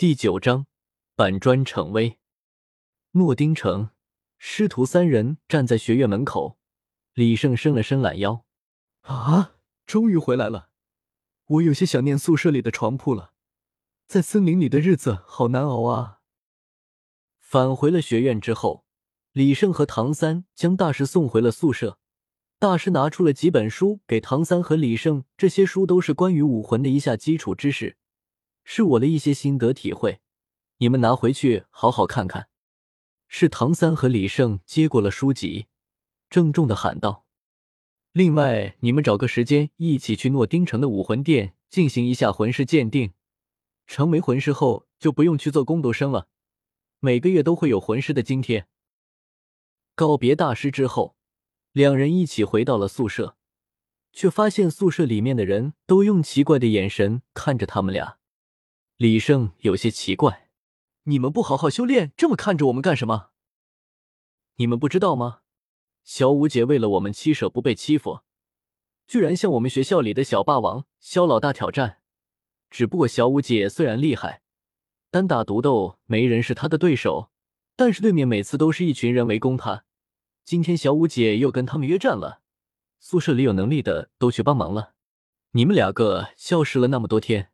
第九章板砖逞威。诺丁城师徒三人站在学院门口，李胜伸了伸懒腰：“啊，终于回来了！我有些想念宿舍里的床铺了，在森林里的日子好难熬啊。”返回了学院之后，李胜和唐三将大师送回了宿舍。大师拿出了几本书给唐三和李胜，这些书都是关于武魂的一下基础知识。是我的一些心得体会，你们拿回去好好看看。是唐三和李胜接过了书籍，郑重的喊道：“另外，你们找个时间一起去诺丁城的武魂殿进行一下魂师鉴定。成为魂师后，就不用去做工读生了，每个月都会有魂师的津贴。”告别大师之后，两人一起回到了宿舍，却发现宿舍里面的人都用奇怪的眼神看着他们俩。李胜有些奇怪：“你们不好好修炼，这么看着我们干什么？你们不知道吗？小五姐为了我们七舍不被欺负，居然向我们学校里的小霸王肖老大挑战。只不过小五姐虽然厉害，单打独斗没人是她的对手，但是对面每次都是一群人围攻她。今天小五姐又跟他们约战了，宿舍里有能力的都去帮忙了。你们两个消失了那么多天。”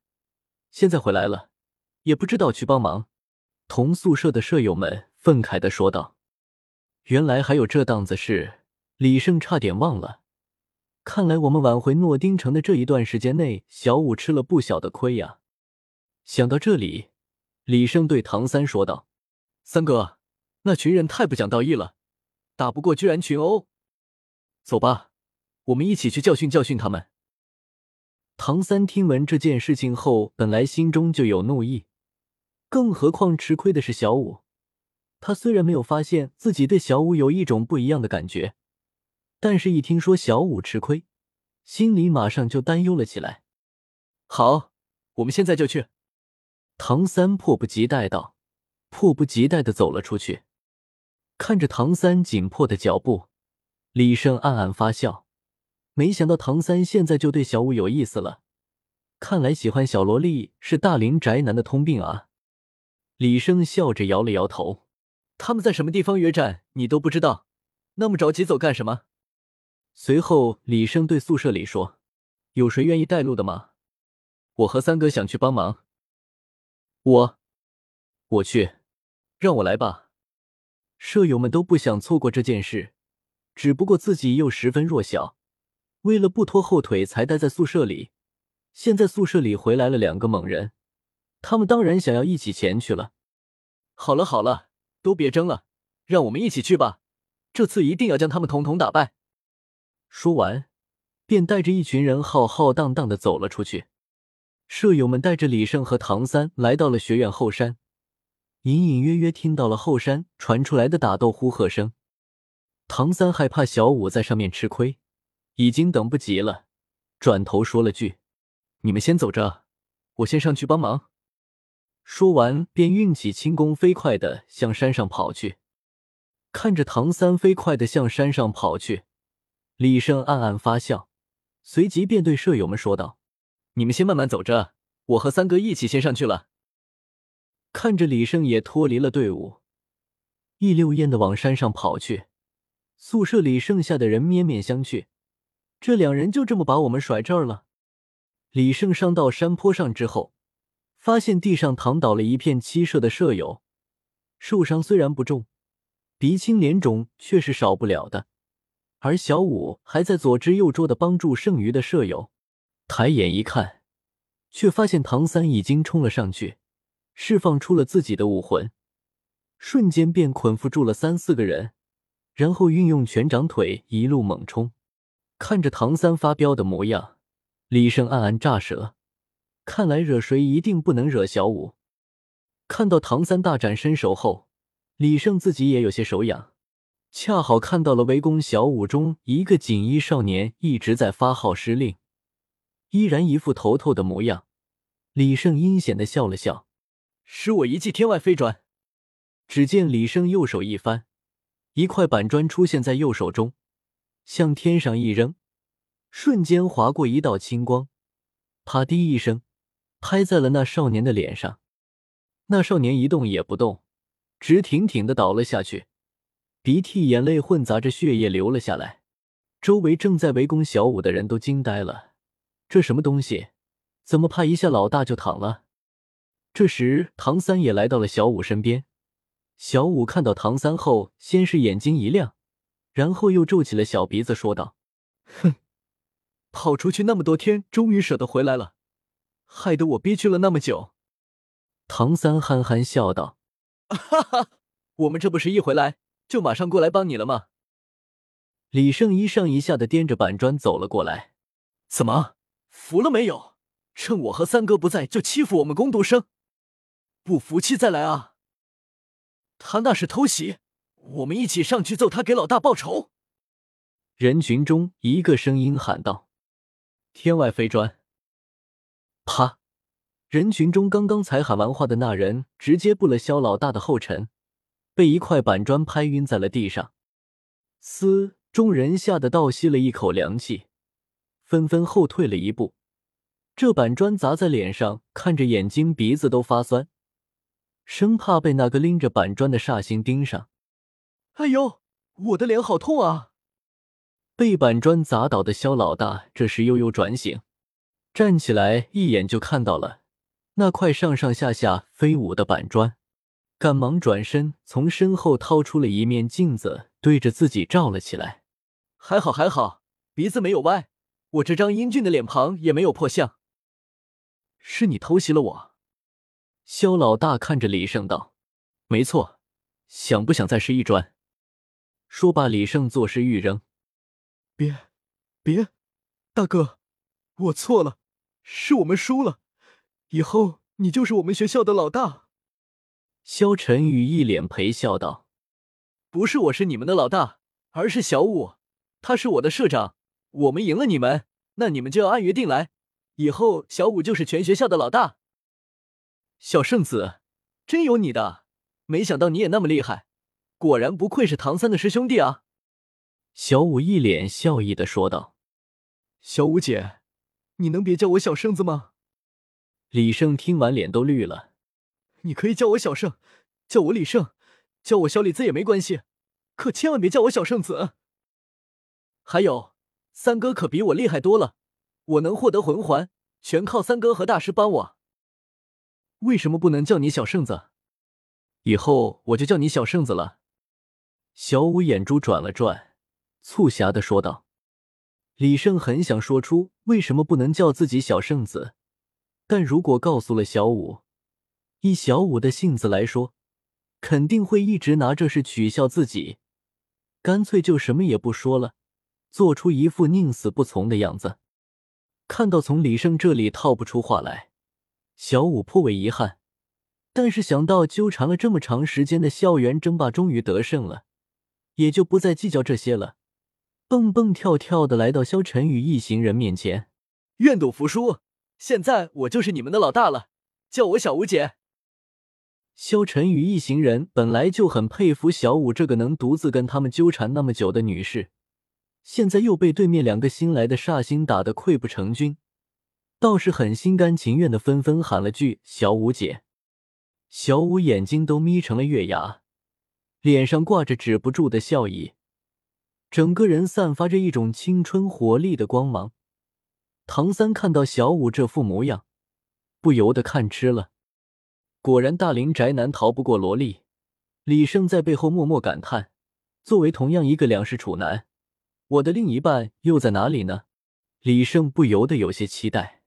现在回来了，也不知道去帮忙。同宿舍的舍友们愤慨的说道：“原来还有这档子事，李胜差点忘了。看来我们挽回诺丁城的这一段时间内，小五吃了不小的亏呀。”想到这里，李胜对唐三说道：“三哥，那群人太不讲道义了，打不过居然群殴。走吧，我们一起去教训教训他们。”唐三听闻这件事情后，本来心中就有怒意，更何况吃亏的是小五。他虽然没有发现自己对小五有一种不一样的感觉，但是一听说小五吃亏，心里马上就担忧了起来。好，我们现在就去。唐三迫不及待道，迫不及待的走了出去。看着唐三紧迫的脚步，李胜暗暗发笑。没想到唐三现在就对小舞有意思了，看来喜欢小萝莉是大龄宅男的通病啊！李生笑着摇了摇头。他们在什么地方约战，你都不知道，那么着急走干什么？随后，李生对宿舍里说：“有谁愿意带路的吗？我和三哥想去帮忙。”我，我去，让我来吧。舍友们都不想错过这件事，只不过自己又十分弱小。为了不拖后腿，才待在宿舍里。现在宿舍里回来了两个猛人，他们当然想要一起前去了。好了好了，都别争了，让我们一起去吧。这次一定要将他们统统打败。说完，便带着一群人浩浩荡荡的走了出去。舍友们带着李胜和唐三来到了学院后山，隐隐约约听到了后山传出来的打斗呼喝声。唐三害怕小五在上面吃亏。已经等不及了，转头说了句：“你们先走着，我先上去帮忙。”说完，便运起轻功，飞快的向山上跑去。看着唐三飞快的向山上跑去，李胜暗暗发笑，随即便对舍友们说道：“你们先慢慢走着，我和三哥一起先上去了。”看着李胜也脱离了队伍，一溜烟的往山上跑去，宿舍里剩下的人面面相觑。这两人就这么把我们甩这儿了。李胜上到山坡上之后，发现地上躺倒了一片七舍的舍友，受伤虽然不重，鼻青脸肿却是少不了的。而小五还在左支右绌的帮助剩余的舍友。抬眼一看，却发现唐三已经冲了上去，释放出了自己的武魂，瞬间便捆缚住了三四个人，然后运用拳掌腿一路猛冲。看着唐三发飙的模样，李胜暗暗炸舌。看来惹谁一定不能惹小五。看到唐三大展身手后，李胜自己也有些手痒。恰好看到了围攻小五中一个锦衣少年一直在发号施令，依然一副头头的模样。李胜阴险的笑了笑，使我一记天外飞转。只见李胜右手一翻，一块板砖出现在右手中。向天上一扔，瞬间划过一道青光，啪的一声，拍在了那少年的脸上。那少年一动也不动，直挺挺的倒了下去，鼻涕眼泪混杂着血液流了下来。周围正在围攻小五的人都惊呆了，这什么东西？怎么怕一下老大就躺了？这时，唐三也来到了小五身边。小五看到唐三后，先是眼睛一亮，然后又皱起了小鼻子，说道：“哼，跑出去那么多天，终于舍得回来了，害得我憋屈了那么久。”唐三憨憨笑道：“哈哈，我们这不是一回来就马上过来帮你了吗？”李胜一上一下的掂着板砖走了过来。“怎么，服了没有？”趁我和三哥不在就欺负我们工读生，不服气再来啊！他那是偷袭，我们一起上去揍他，给老大报仇。人群中一个声音喊道：“天外飞砖！”啪！人群中刚刚才喊完话的那人直接步了萧老大的后尘，被一块板砖拍晕在了地上。嘶！众人吓得倒吸了一口凉气，纷纷后退了一步。这板砖砸在脸上，看着眼睛鼻子都发酸，生怕被那个拎着板砖的煞星盯上。哎呦，我的脸好痛啊！被板砖砸倒的肖老大这时悠悠转醒，站起来，一眼就看到了那块上上下下飞舞的板砖，赶忙转身从身后掏出了一面镜子，对着自己照了起来。还好还好，鼻子没有歪，我这张英俊的脸庞也没有破相。是你偷袭了我，肖老大看着李胜道：“没错，想不想再试一砖？”说罢，李胜作势欲扔。别，别，大哥，我错了，是我们输了，以后你就是我们学校的老大。肖晨宇一脸陪笑道：“不是我是你们的老大，而是小五，他是我的社长。我们赢了你们，那你们就要按约定来。”以后小五就是全学校的老大。小圣子，真有你的！没想到你也那么厉害，果然不愧是唐三的师兄弟啊！小五一脸笑意的说道：“小五姐，你能别叫我小圣子吗？”李胜听完脸都绿了。你可以叫我小圣，叫我李胜，叫我小李子也没关系，可千万别叫我小圣子。还有，三哥可比我厉害多了。我能获得魂环，全靠三哥和大师帮我。为什么不能叫你小圣子？以后我就叫你小圣子了。小五眼珠转了转，促狭的说道：“李胜很想说出为什么不能叫自己小圣子，但如果告诉了小五，以小五的性子来说，肯定会一直拿这事取笑自己。干脆就什么也不说了，做出一副宁死不从的样子。”看到从李胜这里套不出话来，小五颇为遗憾。但是想到纠缠了这么长时间的校园争霸终于得胜了，也就不再计较这些了，蹦蹦跳跳的来到萧晨宇一行人面前，愿赌服输。现在我就是你们的老大了，叫我小五姐。萧晨宇一行人本来就很佩服小五这个能独自跟他们纠缠那么久的女士。现在又被对面两个新来的煞星打得溃不成军，倒是很心甘情愿的，纷纷喊了句“小五姐”。小五眼睛都眯成了月牙，脸上挂着止不住的笑意，整个人散发着一种青春活力的光芒。唐三看到小五这副模样，不由得看痴了。果然，大龄宅男逃不过萝莉。李胜在背后默默感叹：作为同样一个两世处男。我的另一半又在哪里呢？李胜不由得有些期待。